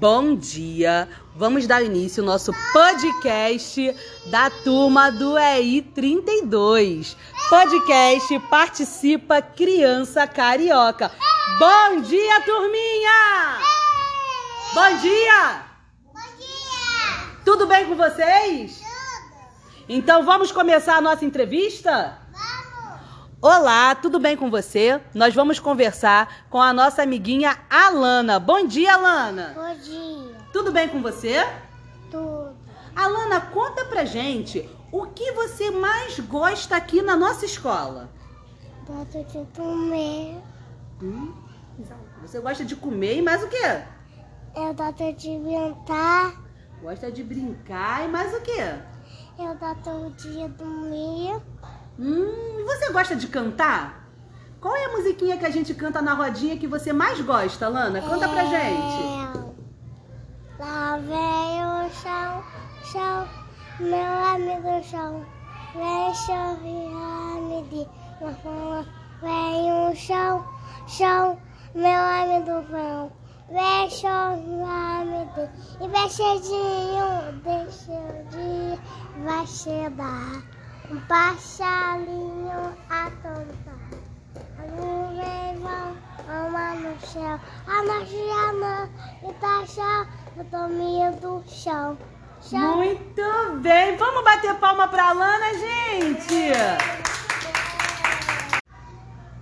Bom dia! Vamos dar início ao nosso podcast da turma do EI 32. Podcast Participa Criança Carioca. Bom dia, turminha! Bom dia! Bom dia! Tudo bem com vocês? Então vamos começar a nossa entrevista? Olá, tudo bem com você? Nós vamos conversar com a nossa amiguinha Alana. Bom dia, Alana! Bom dia! Tudo bem com você? Tudo! Alana, conta pra gente o que você mais gosta aqui na nossa escola. Gosto de comer. Hum, você gosta de comer e mais o quê? Eu gosto de brincar. Gosta de brincar e mais o quê? Eu gosto de dormir. Hum, e você gosta de cantar? Qual é a musiquinha que a gente canta na rodinha que você mais gosta, Alana? Conta pra gente. É... Lá vem o chão, chão, meu amigo chão. Vem sorrir, me de Vem o chão, chão, meu amigo vão. Vem sorrir, me de E vem cedinho, deixa dia, vai chegar. Um passarinho a cantar. A nuvem vão, ama no céu. A magia não, e tá chão, eu tô meio do chão. Chão. Muito bem! Vamos bater palma pra Alana, gente!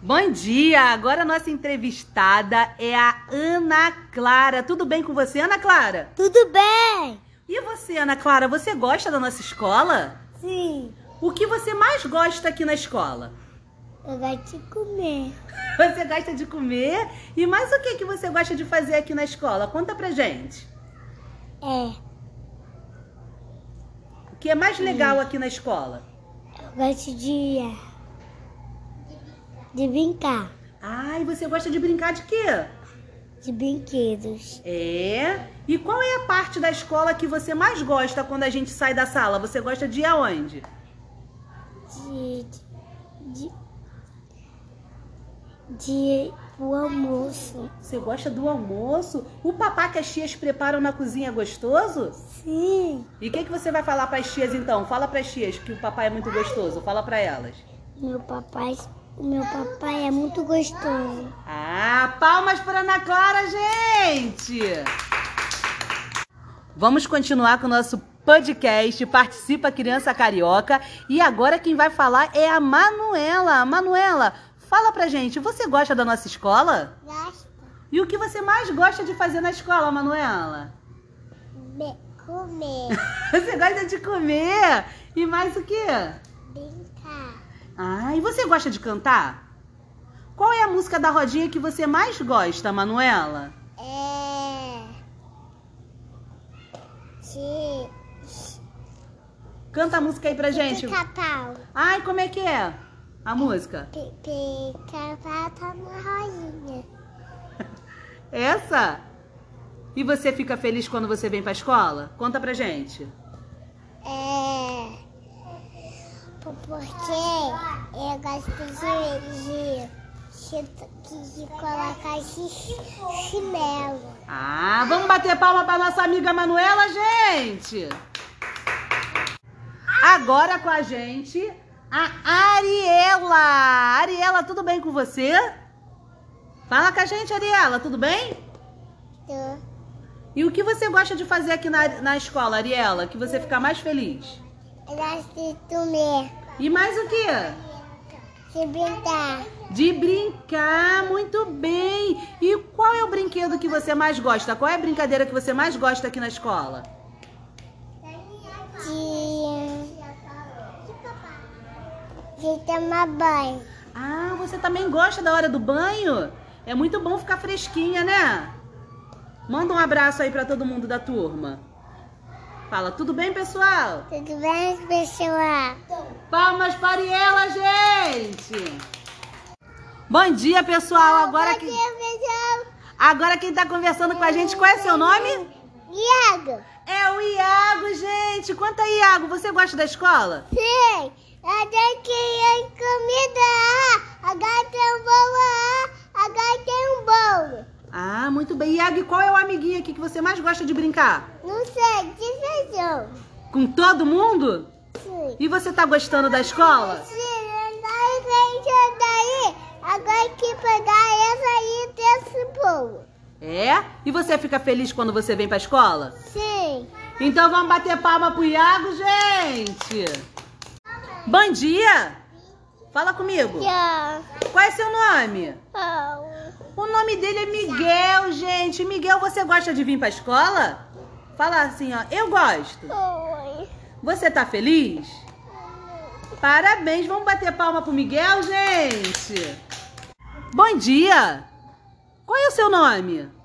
Bom dia! Agora a nossa entrevistada é a Ana Clara. Tudo bem com você, Ana Clara? Tudo bem? E você, Ana Clara, você gosta da nossa escola? Sim. O que você mais gosta aqui na escola? Eu gosto de comer. Você gosta de comer? E mais o que, que você gosta de fazer aqui na escola? Conta pra gente. É, O que é mais legal aqui na escola? eu gosto de. de brincar. Ah, e você gosta de brincar de quê? De brinquedos. É. E qual é a parte da escola que você mais gosta quando a gente sai da sala? Você gosta de ir aonde? De. de. de. o almoço. Você gosta do almoço? O papá que as tias preparam na cozinha é gostoso? Sim. E o que, que você vai falar para as tias então? Fala para as tias que o papai é muito gostoso. Fala para elas. Meu papai. Meu papai é muito gostoso. Ah, palmas para Ana Clara, gente! Vamos continuar com o nosso podcast Participa Criança Carioca. E agora quem vai falar é a Manuela. Manuela, fala pra gente, você gosta da nossa escola? Gosta E o que você mais gosta de fazer na escola, Manuela? de comer. Você gosta de comer? E mais o quê? brincar. Ah, e você gosta de cantar? Qual é a música da rodinha que você mais gosta, Manuela? É. De. Canta a música aí pra gente. Pica-pau. Ai, como é que é a música? Pica-pau tá na rosinha. Essa? E você fica feliz quando você vem pra escola? Conta pra gente. É. Porque eu gosto de. de, de, de colocar chinelo. Ah, vamos bater palma pra nossa amiga Manuela, gente! Agora com a gente, a Ariela. Ariela, tudo bem com você? Fala com a gente, Ariela, tudo bem? Tô. E o que você gosta de fazer aqui na, na escola, Ariela? Que você fica mais feliz? Eu gosto de comer. E mais o quê? De brincar. De brincar, muito bem. E qual é o brinquedo que você mais gosta? Qual é a brincadeira que você mais gosta aqui na escola? De tomar banho. Ah, você também gosta da hora do banho? É muito bom ficar fresquinha, né? Manda um abraço aí pra todo mundo da turma. Fala, tudo bem, pessoal? Tudo bem, pessoal? Palmas para Ariela, gente! Bom dia, pessoal. Agora Bom que dia, pessoal. agora quem tá conversando com a gente, qual é seu nome? Iago. É gente. Conta aí, Iago, você gosta da escola? Sim. A gente ia comida. Agora tem um bolo. Agora tem um bolo. Ah, muito bem. Iago, e qual é o amiguinho aqui que você mais gosta de brincar? Não sei, que seja. Com todo mundo? Sim. E você tá gostando da escola? Sim, vem daí. Agora que pegar essa aí desse bolo. É? E você fica feliz quando você vem pra escola? Sim. Então vamos bater palma pro Iago, gente! Bom dia! Fala comigo. Qual é seu nome? O nome dele é Miguel, gente. Miguel, você gosta de vir pra escola? Fala assim, ó. Eu gosto. Você tá feliz? Parabéns. Vamos bater palma pro Miguel, gente. Bom dia. Qual é o seu nome?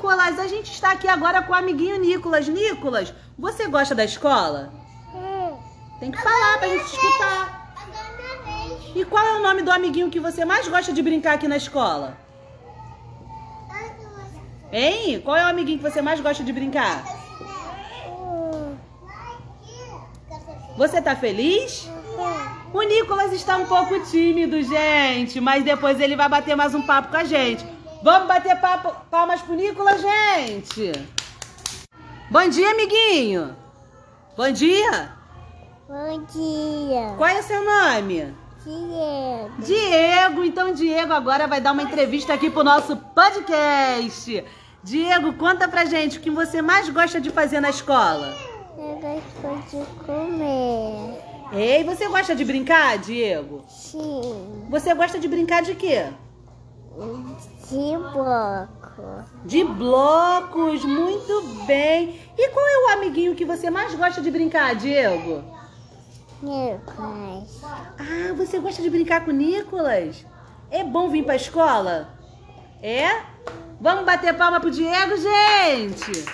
Nicolas. A gente está aqui agora com o amiguinho Nicolas. Nicolas, você gosta da escola? Hum. Tem que falar pra gente escutar. Agora minha vez. E qual é o nome do amiguinho que você mais gosta de brincar aqui na escola? Hein? Qual é o amiguinho que você mais gosta de brincar? Hum. Você tá feliz? Hum. O Nicolas está um pouco tímido, gente, mas depois ele vai bater mais um papo com a gente. Vamos bater papo, palmas pro Nicolas, gente? Bom dia, amiguinho. Bom dia. Bom dia. Qual é o seu nome? Diego. Diego. Então, Diego agora vai dar uma entrevista aqui pro nosso podcast. Diego, conta pra gente o que você mais gosta de fazer na escola. Eu gosto de comer. Ei, você gosta de brincar, Diego? Sim. Você gosta de brincar de quê? De bloco. De blocos, muito bem. E qual é o amiguinho que você mais gosta de brincar, Diego? Nicolas. Ah, você gosta de brincar com o Nicolas? É bom vir pra escola? É? Vamos bater palma pro Diego, gente!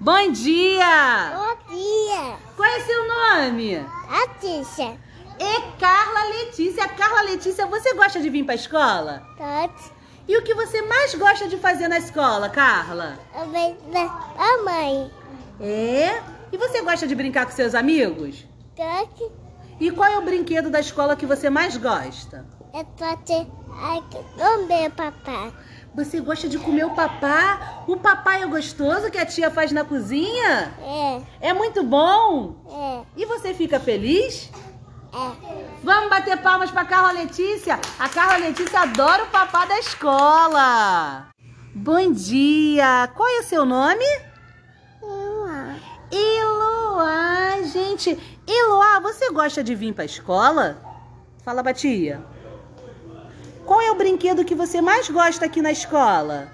Bom dia! Bom dia. Qual é seu nome? Atisha. É Carla Letícia. Carla Letícia, você gosta de vir pra escola? Tote. E o que você mais gosta de fazer na escola, Carla? A mãe. É? E você gosta de brincar com seus amigos? Tote. E qual é o brinquedo da escola que você mais gosta? É. Ai, comer papai. Você gosta de comer o papá? O papai é gostoso que a tia faz na cozinha? É. É muito bom? É. E você fica feliz? É. Vamos bater palmas pra Carla Letícia. A Carla Letícia adora o papá da escola. Bom dia. Qual é o seu nome? Uma. Eloá, gente. Eloá, você gosta de vir pra escola? Fala pra tia. Qual é o brinquedo que você mais gosta aqui na escola?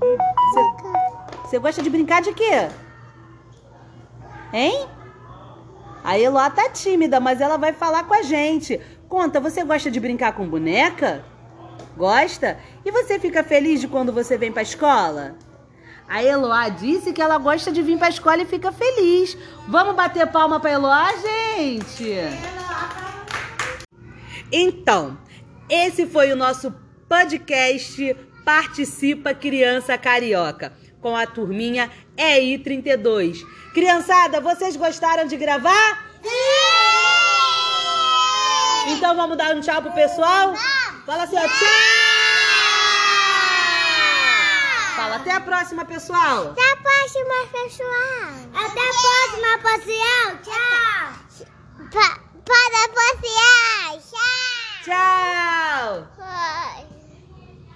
Você, você gosta de brincar de quê? Hein? A Eloá tá tímida, mas ela vai falar com a gente. Conta, você gosta de brincar com boneca? Gosta? E você fica feliz de quando você vem pra escola? A Eloá disse que ela gosta de vir pra escola e fica feliz. Vamos bater palma pra Eloá, gente? Então, esse foi o nosso podcast Participa Criança Carioca com a turminha EI32. Criançada, vocês gostaram de gravar? Então vamos dar um tchau pro pessoal? Fala assim, ó, tchau! Fala até a próxima, pessoal! Até a próxima, pessoal. Até a próxima, pessoal. Tchau. Pa para passear. Tchau. Tchau!